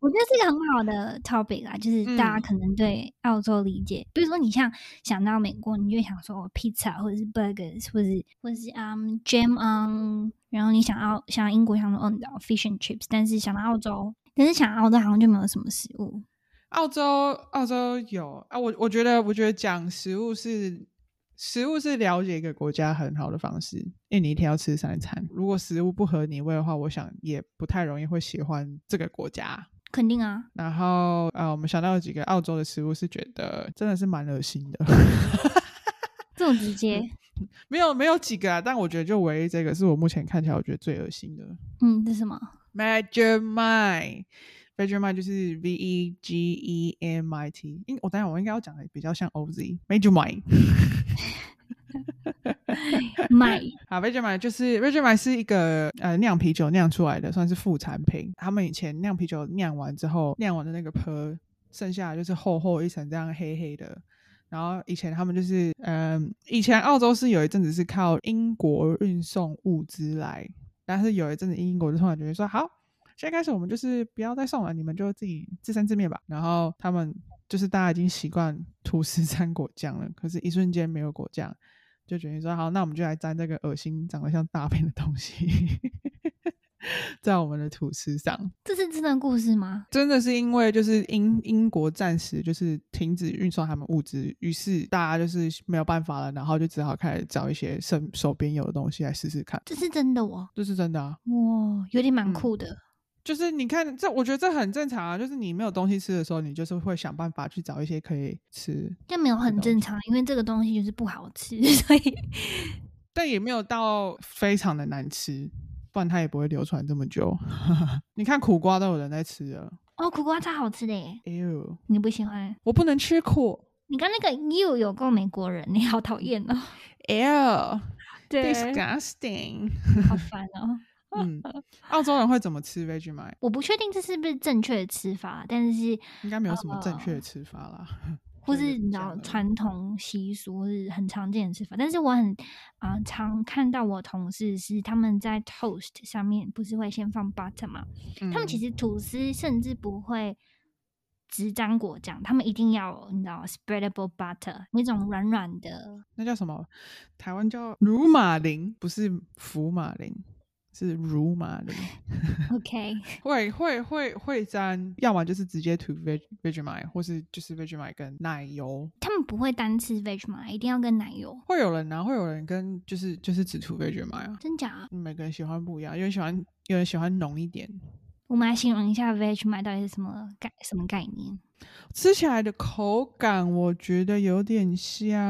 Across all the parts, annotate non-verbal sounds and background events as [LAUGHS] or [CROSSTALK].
我觉得是一个很好的 topic 啦，就是大家可能对澳洲理解，比如说你像想到美国，你就想说 pizza 或者是 burgers，或者是或者是 um jam on，然后你想要想英国想说 on fish and chips，但是想到澳洲，但是想到澳洲好像就没有什么食物。澳洲澳洲有啊，我我觉得我觉得讲食物是食物是了解一个国家很好的方式，因为你一天要吃三餐，如果食物不合你胃的话，我想也不太容易会喜欢这个国家。肯定啊，然后呃，我们想到有几个澳洲的食物，是觉得真的是蛮恶心的，这么直接？[LAUGHS] 没有没有几个啊，但我觉得就唯一这个是我目前看起来我觉得最恶心的。嗯，这是什么？Vegemite，Vegemite 就是 V E G E M I T。应我等下我应该要讲的比较像 O Z，Vegemite。[LAUGHS] 买 [LAUGHS] 啊，Vegemite 就是 Vegemite 是一个呃酿啤酒酿出来的，算是副产品。他们以前酿啤酒酿完之后，酿完的那个坡剩下就是厚厚一层这样黑黑的。然后以前他们就是嗯，以前澳洲是有一阵子是靠英国运送物资来，但是有一阵子英国就突然决定说，好，现在开始我们就是不要再送了，你们就自己自生自灭吧。然后他们就是大家已经习惯吐司沾果酱了，可是一瞬间没有果酱。就决定说好，那我们就来沾这个恶心、长得像大便的东西，在我们的吐司上。这是真的故事吗？真的是因为就是英英国暂时就是停止运送他们物资，于是大家就是没有办法了，然后就只好开始找一些手手边有的东西来试试看。这是真的哦，这是真的啊！哇，有点蛮酷的。就是你看这，我觉得这很正常啊。就是你没有东西吃的时候，你就是会想办法去找一些可以吃。这没有很正常，因为这个东西就是不好吃，[LAUGHS] 所以。但也没有到非常的难吃，不然它也不会流传这么久。[LAUGHS] 你看苦瓜都有人在吃了。哦，苦瓜超好吃的耶！哎呦，你不喜欢？我不能吃苦。你看那个 you 有够美国人，你好讨厌哦。哎呦，disgusting，好烦哦。[LAUGHS] 嗯，澳洲人会怎么吃 Vegemite？我不确定这是不是正确的吃法，但是应该没有什么正确的吃法啦，[LAUGHS] 或是你知道传统习俗是很常见的吃法。但是我很啊常看到我同事是他们在 toast 上面不是会先放 butter 吗？他们其实吐司甚至不会只沾果酱，他们一定要你知道 spreadable butter 那种软软的，那叫什么？台湾叫乳马林，不是福马林。是乳麻的，[LAUGHS] OK，[LAUGHS] 会会会会沾，要么就是直接涂 veg Vegemite，或是就是 Vegemite 跟奶油。他们不会单吃 Vegemite，一定要跟奶油。会有人啊，会有人跟就是就是只涂 Vegemite 啊？真假？每个人喜欢不一样，有人喜欢有人喜欢浓一点。我们来形容一下 Vegemite 到底是什么概什么概念？吃起来的口感，我觉得有点像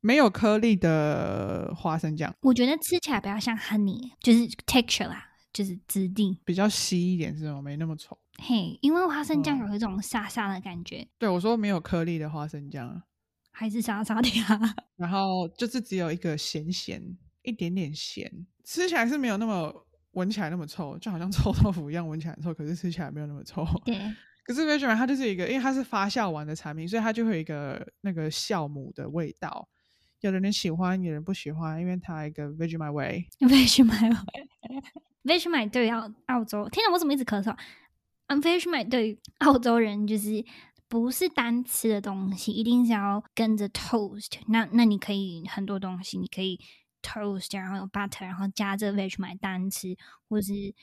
没有颗粒的花生酱。我觉得吃起来比较像 honey，就是 texture 啦，就是质地比较稀一点，是吗？没那么稠。嘿，因为花生酱有一种沙沙的感觉。对，我说没有颗粒的花生酱，还是沙沙的呀。然后就是只有一个咸咸，一点点咸，吃起来是没有那么闻起来那么臭，就好像臭豆腐一样，闻起来臭，可是吃起来没有那么臭。对。[LAUGHS] 可是 Vegemite 它就是一个，因为它是发酵完的产品，所以它就会有一个那个酵母的味道。有的人喜欢，有人不喜欢，因为它一个 Vegemite 味。[LAUGHS] [LAUGHS] Vegemite 味，Vegemite 对澳澳洲，天哪，我怎么一直咳嗽？嗯，Vegemite 对澳洲人就是不是单吃的东西，一定是要跟着 toast。那那你可以很多东西，你可以 toast，然后有 butter，然后加这 Vegemite 单吃，或者是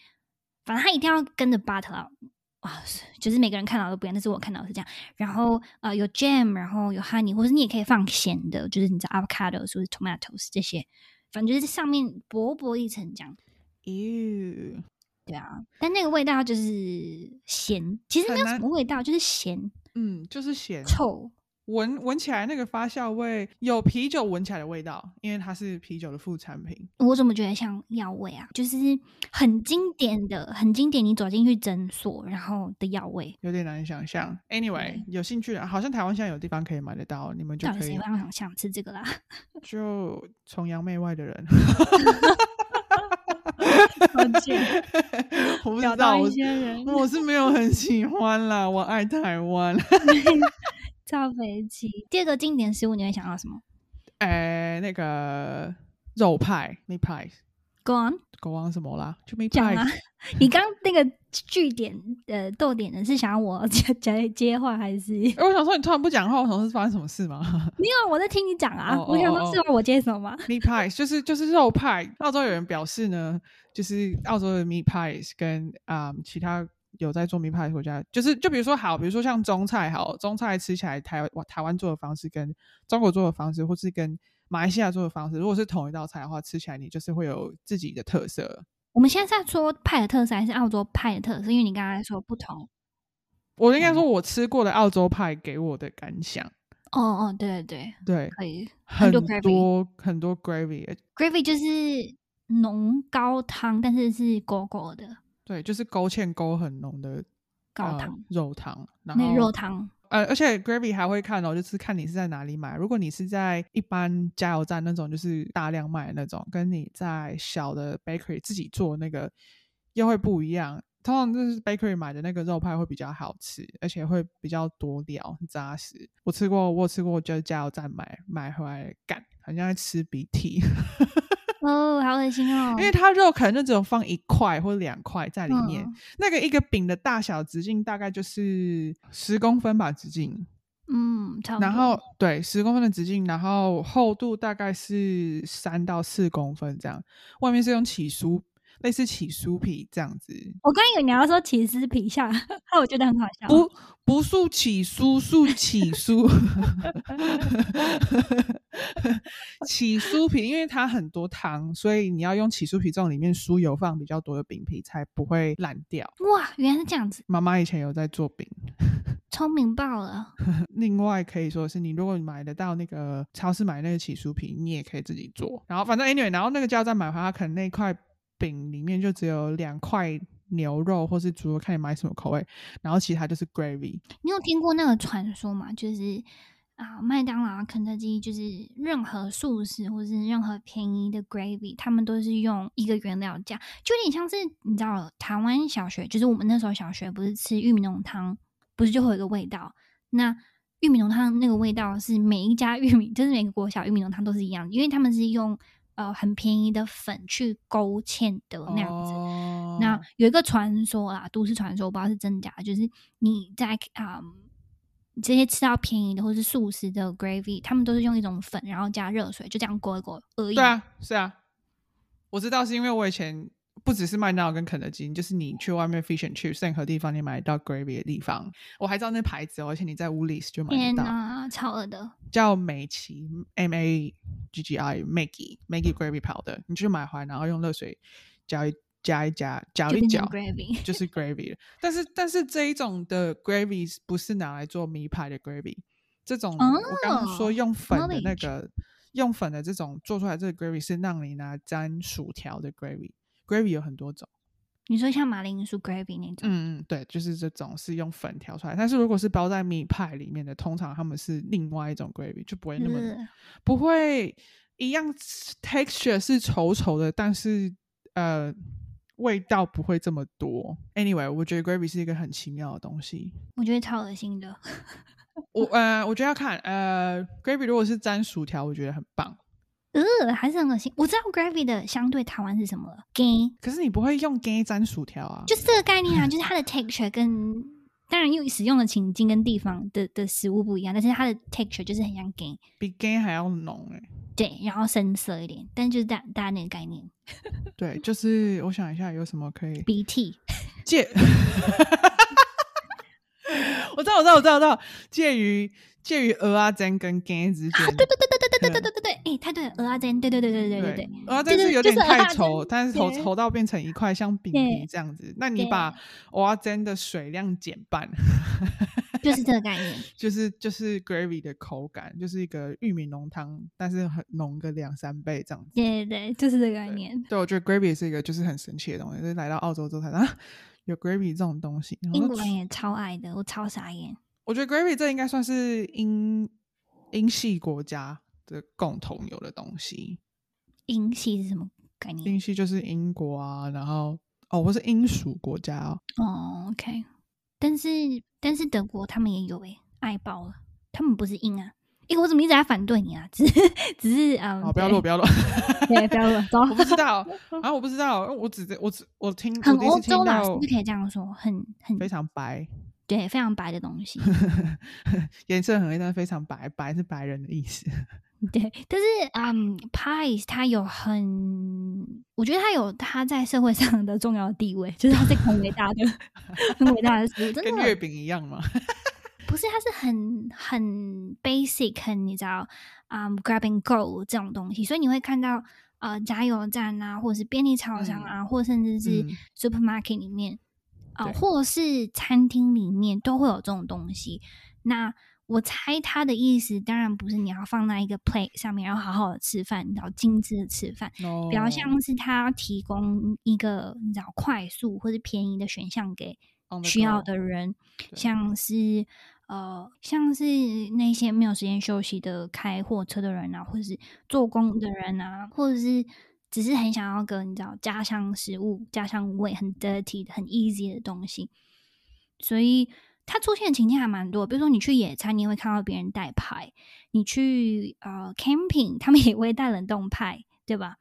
反正它一定要跟着 butter。哇，就是每个人看到都不一样，但是我看到是这样。然后呃，有 jam，然后有 honey，或者你也可以放咸的，就是你知道 avocado 或者 tomatoes 这些，反正就是上面薄薄一层这样。咦，对啊，但那个味道就是咸，其实没有什么味道，就是咸。嗯，就是咸，臭。闻闻起来那个发酵味有啤酒闻起来的味道，因为它是啤酒的副产品。我怎么觉得像药味啊？就是很经典的、很经典，你走进去诊所然后的药味，有点难想象。Anyway，有兴趣的，好像台湾现在有地方可以买得到，你们就可以。谁会想想吃这个啦？[LAUGHS] 就崇洋媚外的人。[LAUGHS] 我不知道，我是没有很喜欢啦。我爱台湾。[LAUGHS] 造飞机。第二个经典食物，你会想到什么？呃，那个肉派，meat pie。Go on，Go on 什么啦？就没讲啊。[LAUGHS] 你刚那个句点呃逗点的是想要我 [LAUGHS] 接接接话还是？我想说你突然不讲话，我想是发生什么事吗？[LAUGHS] 没有，我在听你讲啊。我想说是要我接什么？meat pie 就是就是肉派。澳洲有人表示呢，就是澳洲的 meat pies 跟啊其他。有在做名派的国家，就是就比如说好，比如说像中菜好，中菜吃起来台湾台湾做的方式跟中国做的方式，或是跟马来西亚做的方式，如果是同一道菜的话，吃起来你就是会有自己的特色。我们现在在说派的特色还是澳洲派的特色？因为你刚才说不同，我应该说我吃过的澳洲派给我的感想。哦哦，对对对对，可以很多很多 gravy，gravy 就是浓高汤，但是是狗狗的。对，就是勾芡勾很浓的高汤肉汤，然后肉汤，呃，而且 gravy 还会看哦，就是看你是在哪里买。如果你是在一般加油站那种，就是大量卖的那种，跟你在小的 bakery 自己做那个又会不一样。通常就是 bakery 买的那个肉派会比较好吃，而且会比较多料，很扎实。我吃过，我吃过，就是加油站买买回来干，好像在吃鼻涕。[LAUGHS] 哦，好恶心哦！因为它肉可能就只有放一块或两块在里面，那个一个饼的大小直径大概就是十公分吧，直径。嗯，差不多。然后对，十公分的直径，然后厚度大概是三到四公分这样。外面是用起酥，类似起酥皮这样子。我刚以为你要说起司皮下，[LAUGHS] 那我觉得很好笑。不，不素起酥，素起酥。[LAUGHS] [LAUGHS] 起酥皮，因为它很多汤，所以你要用起酥皮这种里面酥油放比较多的饼皮，才不会烂掉。哇，原来是这样子。妈妈以前有在做饼，[LAUGHS] 聪明爆了。[LAUGHS] 另外可以说是你如果买得到那个超市买那个起酥皮，你也可以自己做。然后反正 anyway，然后那个加油站买回来，可能那块饼里面就只有两块牛肉或是猪肉，看你买什么口味。然后其他就是 gravy。你有听过那个传说吗？就是。啊，麦当劳、肯德基就是任何素食或是任何便宜的 gravy，他们都是用一个原料价，就有点像是你知道，台湾小学就是我们那时候小学不是吃玉米浓汤，不是就会有一个味道？那玉米浓汤那个味道是每一家玉米，就是每个国小玉米浓汤都是一样，因为他们是用呃很便宜的粉去勾芡的那样子。那有一个传说啦，都市传说，我不知道是真假，就是你在啊。这些吃到便宜的或是素食的 gravy，他们都是用一种粉，然后加热水，就这样裹一裹而已。对啊，是啊，我知道是因为我以前不只是麦当劳跟肯德基，就是你去外面 fish and chips 任何地方你买到 gravy 的地方，我还知道那牌子哦，而且你在 Woolies 就买得到，超恶的，叫美琪 M A G G I Maggie Maggie gravy powder，，你去买回来，然后用热水加一。加一加，搅一搅，就是 gravy 了。但是，但是这一种的 gravy 不是拿来做米派的 gravy。这种我刚刚说用粉的那个，用粉的这种做出来这个 gravy 是让你拿沾薯条的 gravy。gravy 有很多种，你说像马铃薯 gravy 那种？嗯嗯，对，就是这种是用粉调出来。但是如果是包在米派里面的，通常他们是另外一种 gravy，就不会那么不会一样 texture 是稠稠的，但是呃。味道不会这么多。Anyway，我觉得 gravy 是一个很奇妙的东西。我觉得超恶心的。我呃，我觉得要看呃，gravy 如果是沾薯条，我觉得很棒。呃，还是很恶心。我知道 gravy 的相对台湾是什么了，gay。可是你不会用 gay 沾薯条啊？就是这个概念啊，就是它的 texture 跟当然因为使用的情境跟地方的的食物不一样，但是它的 texture 就是很像 gay，比 gay 还要浓哎。对，然后深色一点，但就是大大家那个概念。[LAUGHS] 对，就是我想一下有什么可以。鼻涕。[LAUGHS] 介。[LAUGHS] 我知道，我知道，我知道，我知道。介于介于鹅啊煎跟干之间。对对对对对对对对对对，哎，太对了，鹅啊煎，对对对对对对对，鹅啊煎是有点太稠，但是稠稠到变成一块像饼皮这样子。那你把鹅啊煎的水量减半，就是这个概念，[LAUGHS] 就是就是 gravy 的口感，就是一个玉米浓汤，但是很浓个两三倍这样子。对对对，就是这个概念。对，我觉得 gravy 是一个就是很神奇的东西，就是来到澳洲之后才啊 [LAUGHS] 有 gravy 这种东西。英国人也超爱的，我超傻眼。我觉得 gravy 这应该算是英英系国家的共同有的东西。英系是什么概念？英系就是英国啊，然后哦，我是英属国家哦。哦，OK。但是但是德国他们也有诶，爱爆了。他们不是硬啊？诶，我怎么一直在反对你啊？[LAUGHS] 只是只是啊，不要录，不要录，对，不要录。走，我不知道啊，我不知道，我只我只我听很欧洲啦，是不是可以这样说？很很非常白。对，非常白的东西，[LAUGHS] 颜色很黑，但非常白，白是白人的意思。对，但是嗯，pies 它有很，我觉得它有它在社会上的重要地位，就是它是很伟大的、很伟大的食物，真的跟月饼一样吗？[LAUGHS] 不是，它是很很 basic，很你知道啊，grab and go 这种东西，所以你会看到呃，加油站啊，或者是便利超商啊，或甚至是 supermarket 里面。啊，或是餐厅里面都会有这种东西。那我猜他的意思，当然不是你要放在一个 plate 上面，然后好好的吃饭，你知道精致的吃饭，比较像是他提供一个你知道快速或者便宜的选项给需要的人，像是呃，像是那些没有时间休息的开货车的人啊，或者是做工的人啊，或者是。只是很想要个你知道家乡食物、家乡味很 dirty、很 easy 的东西，所以它出现的情境还蛮多。比如说你去野餐，你也会看到别人带派；你去呃 camping，他们也会带冷冻派，对吧？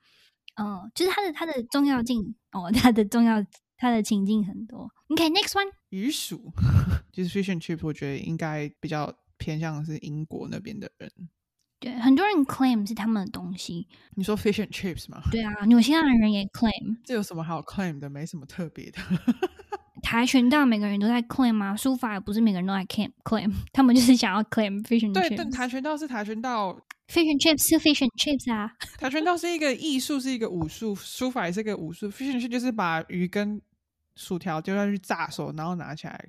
嗯，就是它的它的重要性哦，它的重要它的情境很多。OK，next one，鱼薯 [LAUGHS] 就是 fish and chip，我觉得应该比较偏向是英国那边的人。对，很多人 claim 是他们的东西。你说 fish and chips 吗？对啊，纽西兰人也 claim。这有什么好 claim 的？没什么特别的。跆拳道每个人都在 claim 吗？书法也不是每个人都在 claim claim，[LAUGHS] 他们就是想要 claim fish and chips。对，但跆拳道是跆拳道，fish and chips 是 fish and chips 啊。跆拳道是一个艺术，是一个武术，书法也是一个武术。fish and chips 就是把鱼跟薯条丢下去炸熟，然后拿起来，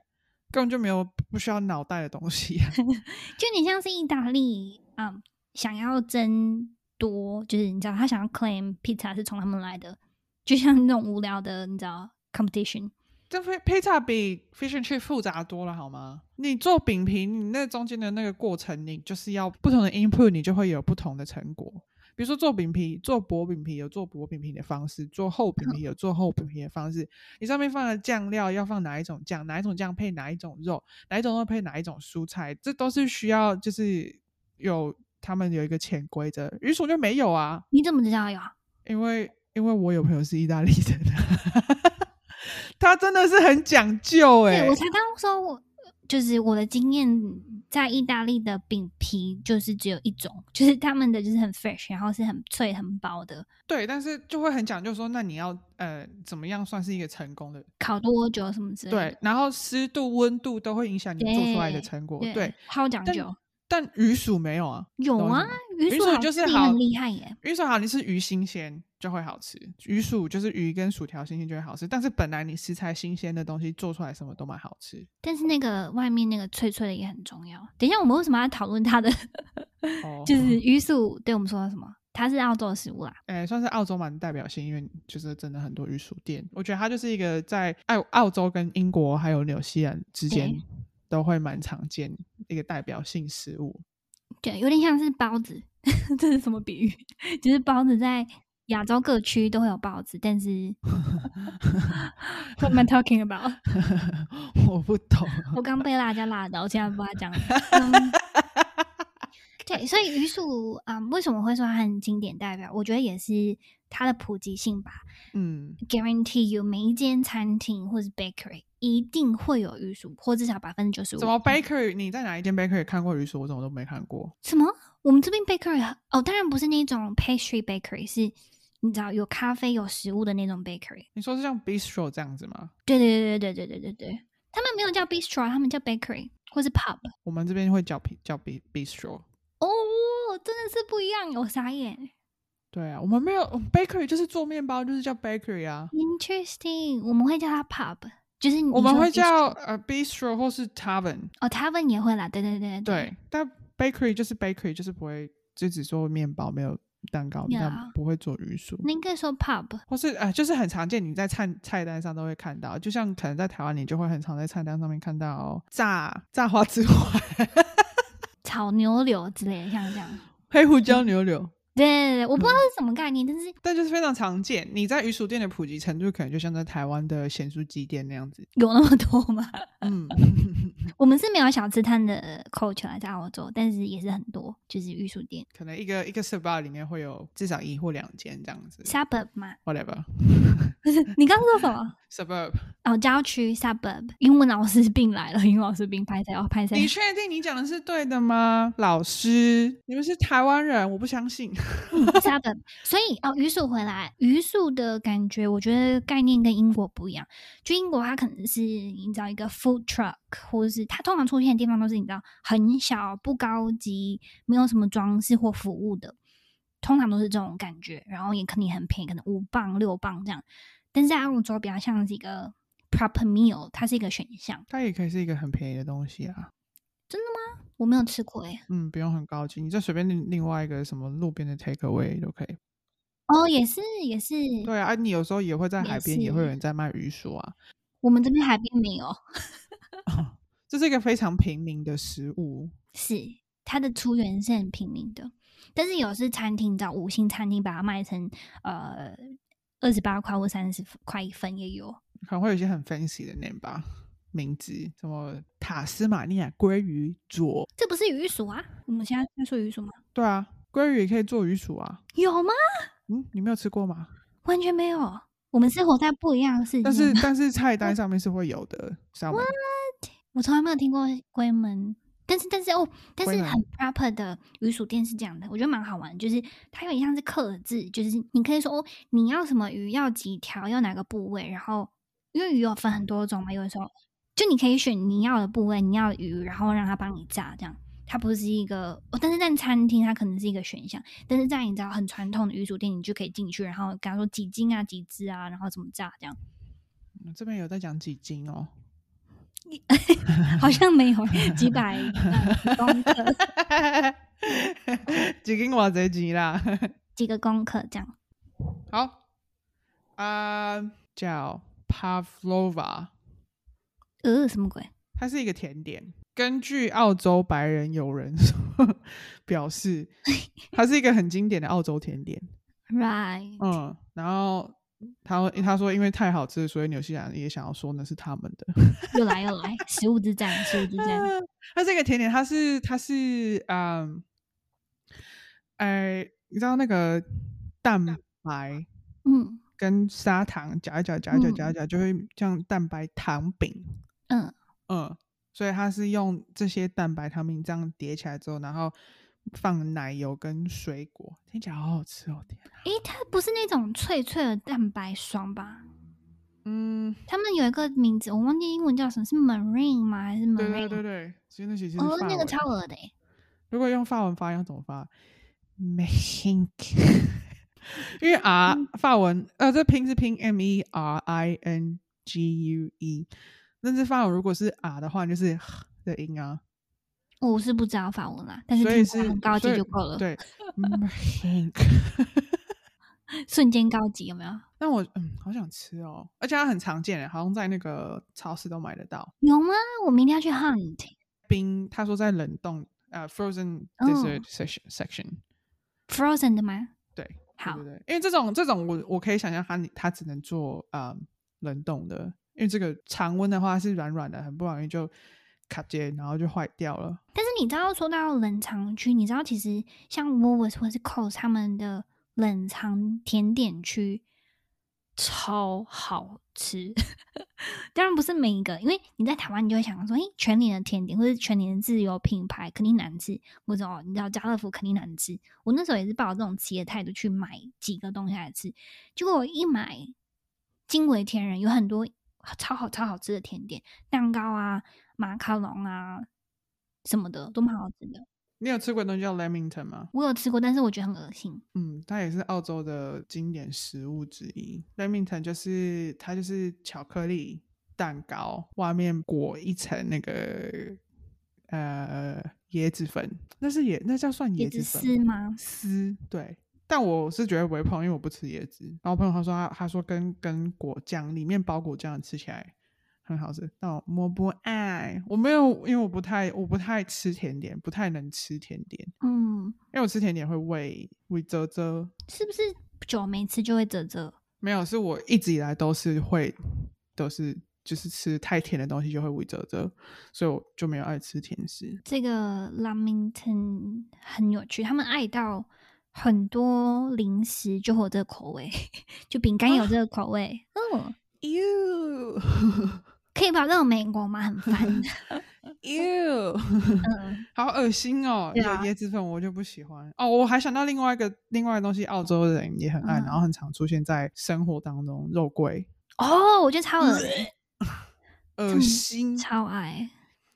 根本就没有不需要脑袋的东西。[LAUGHS] 就你像是意大利啊。想要争多，就是你知道，他想要 claim pizza 是从他们来的，就像那种无聊的，你知道 competition。这 pizza 比 fish and chip 复杂多了，好吗？你做饼皮，你那中间的那个过程，你就是要不同的 input，你就会有不同的成果。比如说做饼皮，做薄饼皮有做薄饼皮的方式，做厚饼皮有做厚饼皮的方式。你上面放的酱料要放哪一种酱，哪一种酱配哪一种肉，哪一种肉配哪一种蔬菜，这都是需要就是有。他们有一个潜规则，鱼薯就没有啊？你怎么知道有？因为因为我有朋友是意大利人，[LAUGHS] [LAUGHS] 他真的是很讲究哎。我才刚说，我就是我的经验，在意大利的饼皮就是只有一种，[LAUGHS] 就是他们的就是很 fresh，然后是很脆很薄的。对，但是就会很讲究说，那你要呃怎么样算是一个成功的？烤多久什么之类？对，然后湿度、温度都会影响你做出来的成果。对，好讲究。但鱼薯没有啊？有啊，鱼薯就是好厉害耶！鱼薯好，你是鱼新鲜就会好吃。鱼薯就是鱼跟薯条新鲜就会好吃。但是本来你食材新鲜的东西做出来什么都蛮好吃。但是那个外面那个脆脆的也很重要。等一下，我们为什么要讨论它的？[LAUGHS] 就是鱼薯对我们说什么？它是澳洲的食物啦。哎，算是澳洲蛮代表性，因为就是真的很多鱼薯店。我觉得它就是一个在澳澳洲跟英国还有纽西兰之间。都会蛮常见一个代表性食物，对，有点像是包子，[LAUGHS] 这是什么比喻？[LAUGHS] 就是包子在亚洲各区都会有包子，但是 [LAUGHS] What am I talking about？我不懂，我刚被辣椒辣到，我现在不知道讲。对，所以鱼薯啊，为什么会说它很经典代表？我觉得也是它的普及性吧。嗯，Guarantee you，每一间餐厅或是 bakery 一定会有鱼薯，或至少百分之九十五。怎么 bakery？你在哪一间 bakery 看过鱼薯？我怎么都没看过。什么？我们这边 bakery 哦，当然不是那种 pastry bakery，是你知道有咖啡有食物的那种 bakery。你说是像 bistro 这样子吗？对对对对对对对对对，他们没有叫 bistro，他们叫 bakery。或是 pub。我们这边会叫叫 b bistro。哦，真的是不一样，我傻眼。对啊，我们没有 bakery，就是做面包，就是叫 bakery 啊。Interesting，我们会叫它 pub，就是我们会叫呃 bistro 或是 tavern。哦，tavern 也会啦，对对对对。但 bakery 就是 bakery，就是不会就只做面包，没有蛋糕，但不会做鱼薯。你可以说 pub，或是呃，就是很常见，你在菜菜单上都会看到。就像可能在台湾，你就会很常在菜单上面看到炸炸花枝花、[LAUGHS] 炒牛柳之类的，像这样 [LAUGHS] 黑胡椒牛柳。对对对，我不知道是什么概念，但是但就是非常常见。你在鱼薯店的普及程度，可能就像在台湾的咸酥鸡店那样子，有那么多吗？嗯 [LAUGHS] [LAUGHS] 我们是没有小吃摊的 culture 在澳洲，但是也是很多，就是鱼薯店。可能一个一个 suburb 里面会有至少一或两间这样子。suburb 嘛？Whatever。[LAUGHS] 你刚说什么？suburb。哦，郊区 suburb。英文老师病来了，[LAUGHS] 英文老师病拍谁哦拍谁？你确定你讲的是对的吗？老师，你们是台湾人，我不相信。suburb。所以哦，榆树回来，榆树的感觉，我觉得概念跟英国不一样。就英国，它可能是你知道一个 food truck，或者是它通常出现的地方都是你知道很小、不高级、没有什么装饰或服务的，通常都是这种感觉。然后也肯定很便宜，可能五磅、六磅这样。但是在澳洲比较像是一个 proper meal，它是一个选项。它也可以是一个很便宜的东西啊。真的吗？我没有吃过诶。嗯，不用很高级，你再随便另另外一个什么路边的 take away 都可以。哦，也是也是。对啊，你有时候也会在海边，也会有人在卖鱼薯啊。我们这边海边没有。[LAUGHS] 这是一个非常平民的食物。是，它的出源是很平民的，但是有是餐厅找五星餐厅把它卖成呃二十八块或三十块一份也有。可能会有一些很 fancy 的 name 吧。名字什么塔斯马尼亚鲑鱼佐，这不是鱼薯啊？我们现在在说鱼薯吗？对啊，鲑鱼也可以做鱼薯啊？有吗？嗯，你没有吃过吗？完全没有，我们生活在不一样的世界。但是但是菜 [LAUGHS] 单上面是会有的。What？我从来没有听过龟门，但是但是哦，但是很 proper 的鱼薯店是这样的，我觉得蛮好玩，就是它有点像是刻字，就是你可以说哦，你要什么鱼，要几条，要哪个部位，然后因为鱼有分很多种嘛，有的时候。就你可以选你要的部位，你要鱼，然后让他帮你炸，这样它不是一个，但是在餐厅它可能是一个选项，但是在你知道很传统的鱼薯店，你就可以进去，然后跟他说几斤啊，几只啊，然后怎么炸这样。这边有在讲几斤哦，[LAUGHS] 好像没有几百公克，[LAUGHS] 几斤我这几啦，几个公克这样。好，啊，叫 Pavlova。呃，什么鬼？它是一个甜点。根据澳洲白人友人 [LAUGHS] 表示，它是一个很经典的澳洲甜点。Right。嗯，然后他他说，因为太好吃，所以纽西兰也想要说那是他们的。又来又来，食物之战，食物之战。[LAUGHS] 它这个甜点，它是它是嗯，哎，你知道那个蛋白，嗯，跟砂糖搅一搅，搅一搅，搅一搅，就会像蛋白糖饼。嗯嗯，所以它是用这些蛋白糖饼这样叠起来之后，然后放奶油跟水果，听起来好好吃哦！天，诶，它不是那种脆脆的蛋白霜吧？嗯，他们有一个名字，我忘记英文叫什么，是 marine 吗？还是 marine？对对对对，其实那其实哦，那个超恶的。如果用法文发音怎么发？marine，[LAUGHS] 因为 R 法文呃，这拼是拼 M E R I N G U E。但是法文如果是 R 的话，就是的音啊。我是不知道法文啦，但是听起来很高级就够了。对，[LAUGHS] 瞬间高级有没有？那我嗯，好想吃哦，而且它很常见，好像在那个超市都买得到。有吗？我明天要去 hunt。冰，他说在冷冻呃 frozen dessert section section。frozen 的吗？对，好，对对，因为这种这种我我可以想象它它只能做啊冷冻的。因为这个常温的话是软软的，很不容易就卡结，然后就坏掉了。但是你知道，说到冷藏区，你知道其实像 Woolworths 或是 Coles 他们的冷藏甜点区超好吃。[LAUGHS] 当然不是每一个，因为你在台湾，你就会想说，哎，全年的甜点或者全年的自有品牌肯定难吃，或者哦，你知道家乐福肯定难吃。我那时候也是抱着这种企业态度去买几个东西来吃，结果我一买惊为天人，有很多。超好超好吃的甜点，蛋糕啊，马卡龙啊，什么的，都蛮好吃的。你有吃过东西叫 Lamington 吗？我有吃过，但是我觉得很恶心。嗯，它也是澳洲的经典食物之一。Lamington 就是它就是巧克力蛋糕，外面裹一层那个呃椰子粉，那是椰那叫算椰子丝吗？丝对。但我是觉得不会碰，因为我不吃椰子。然后我朋友他说他他说跟跟果酱里面包果酱吃起来很好吃，但我我不爱，我没有，因为我不太我不太吃甜点，不太能吃甜点，嗯，因为我吃甜点会胃胃啧啧。是不是久没吃就会啧啧？没有，是我一直以来都是会都是就是吃太甜的东西就会胃啧啧，所以我就没有爱吃甜食。这个 Lamington 很有趣，他们爱到很多零食就会有这个口味，[LAUGHS] 就饼干有这个口味。[LAUGHS] 嗯，You [LAUGHS] 可以跑到美国吗？很烦。you，嗯，[LAUGHS] 好恶心哦！有椰子粉我就不喜欢哦。我还想到另外一个另外的东西，澳洲人也很爱，嗯然后很常出现在生活当中，肉桂，哦，我觉得超恶心，[LAUGHS] 恶心。超爱。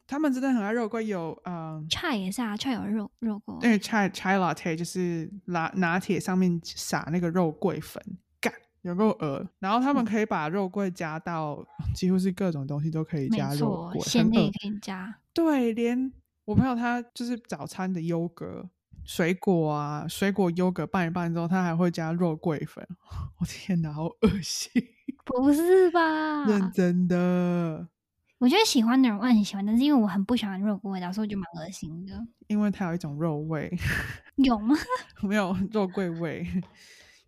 他们真的很爱肉桂，有嗯。chai 也是啊，chai 有肉肉过。那个 chai chai latte 就是拿拿铁上面撒那个肉桂粉，干有够恶。然后他们可以把肉桂加到几乎是各种东西都可以加肉错，桂，很恶鲜类也可以加。对，连我朋友他就是早餐的优格、水果啊，水果优格拌一拌之后，他还会加肉桂粉。[LAUGHS] 我天哪，好恶心！[LAUGHS] 不是吧？认真的，我觉得喜欢的人我很喜欢，但是因为我很不喜欢肉桂味道，所以我就蛮恶心的。因为它有一种肉味，有吗？[LAUGHS] 没有肉桂味。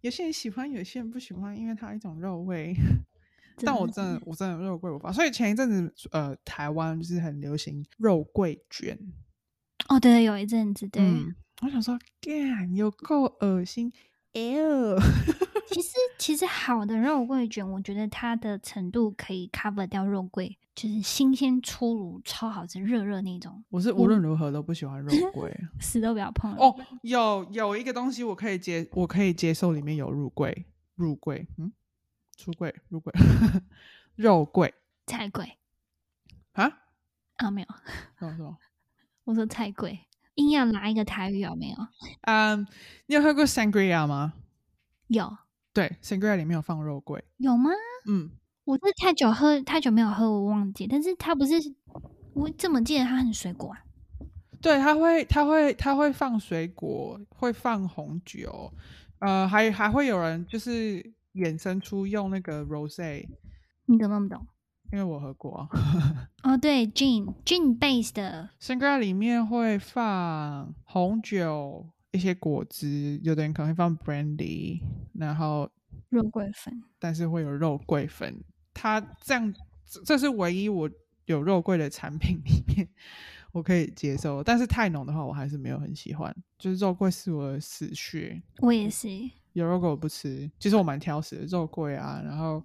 有些人喜欢，有些人不喜欢，因为它有一种肉味。[LAUGHS] 但我真的，我真的肉桂无法。所以前一阵子，呃，台湾就是很流行肉桂卷。哦，对，有一阵子，对。嗯，我想说，干有够恶心，，L！[LAUGHS] 其实其实好的肉桂卷，我觉得它的程度可以 cover 掉肉桂，就是新鲜出炉、超好吃、热热那种，我是无论如何都不喜欢肉桂。[LAUGHS] 死都不要碰。哦，有有一个东西我可以接，我可以接受里面有肉桂，肉桂，嗯，出柜，[LAUGHS] 肉桂，肉桂菜桂啊？啊，没有，[LAUGHS] 什么？我说菜桂，硬要拿一个台语有没有？嗯，你有喝过 sangria 吗？有对，sangria 里面有放肉桂。有吗？嗯，我是太久喝太久没有喝，我忘记。但是它不是，我怎么记得它很水果啊？对，它会，它会，它会放水果，会放红酒，呃，还还会有人就是衍生出用那个 rose，你懂不懂？因为我喝过啊。[LAUGHS] 哦，对，gin gin base 的 sangria 里面会放红酒、一些果汁，有的人可能会放 brandy，然后肉桂粉，但是会有肉桂粉。它这样，这这是唯一我有肉桂的产品里面我可以接受，但是太浓的话，我还是没有很喜欢。就是肉桂是我的死穴，我也是。有肉桂我不吃。其实我蛮挑食的，肉桂啊，然后。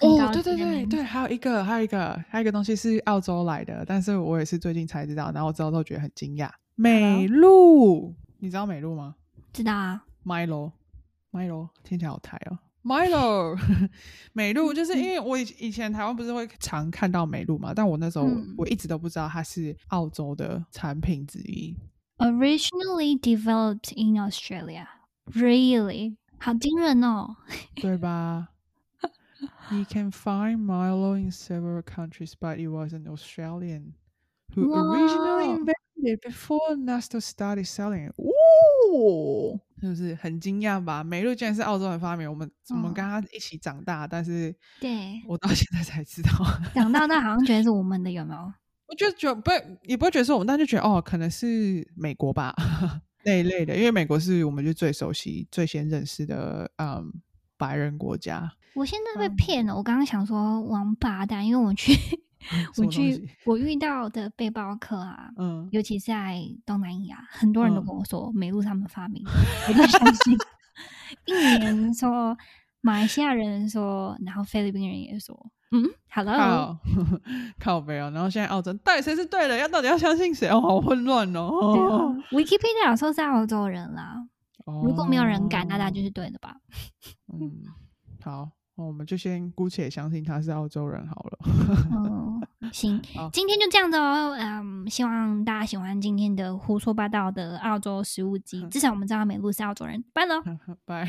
哦，对对对对，还有一个，还有一个，还有一个东西是澳洲来的，但是我也是最近才知道，然后我知道之后觉得很惊讶。美露，你知道美露吗知道啊，？Milo，Milo 听起来好台哦。Milo，[LAUGHS] 美露就是因为我以以前台湾不是会常看到美露嘛，但我那时候嗯我一直都不知道它是澳洲的产品之一。 originally developed in Australia. Really，好惊人哦！对吧？You [LAUGHS] can find Milo in several countries, but it was an Australian who originally Wow. invented it before Nestle started selling it. 哦， 是不是很惊讶吧？美露竟然是澳洲人发明，我们我们嗯跟他一起长大，但是对，我到现在才知道。长大那好像觉得是我们的，有没有？[LAUGHS] 我就觉得不会，也不会觉得是我们，但就觉得哦，可能是美国吧那一类的，因为美国是我们就最熟悉、最先认识的嗯白人国家。我现在被嗯骗了。我刚刚想说王八蛋，因为我去 [LAUGHS] 我去我遇到的背包客啊，嗯，尤其是在东南亚，很多人都嗯跟我说美露他们发明的，我都相信。[LAUGHS] 印尼人说，马来西亚人说，然后菲律宾人也说，嗯，Hello，靠 [LAUGHS] 靠背哦，然后现在澳洲到底谁是对的？要到底要相信谁？哦，好混乱对哦。啊，Wikipedia 说是澳洲人啦，如果没有人改，那大家就是对的吧？嗯，好，那我们就先姑且相信他是澳洲人好了。哦，行，[LAUGHS] 今天就这样子哦。嗯，希望大家喜欢今天的胡说八道的澳洲食物集。[LAUGHS] 至少我们知道美露是澳洲人。拜喽，[LAUGHS] 拜。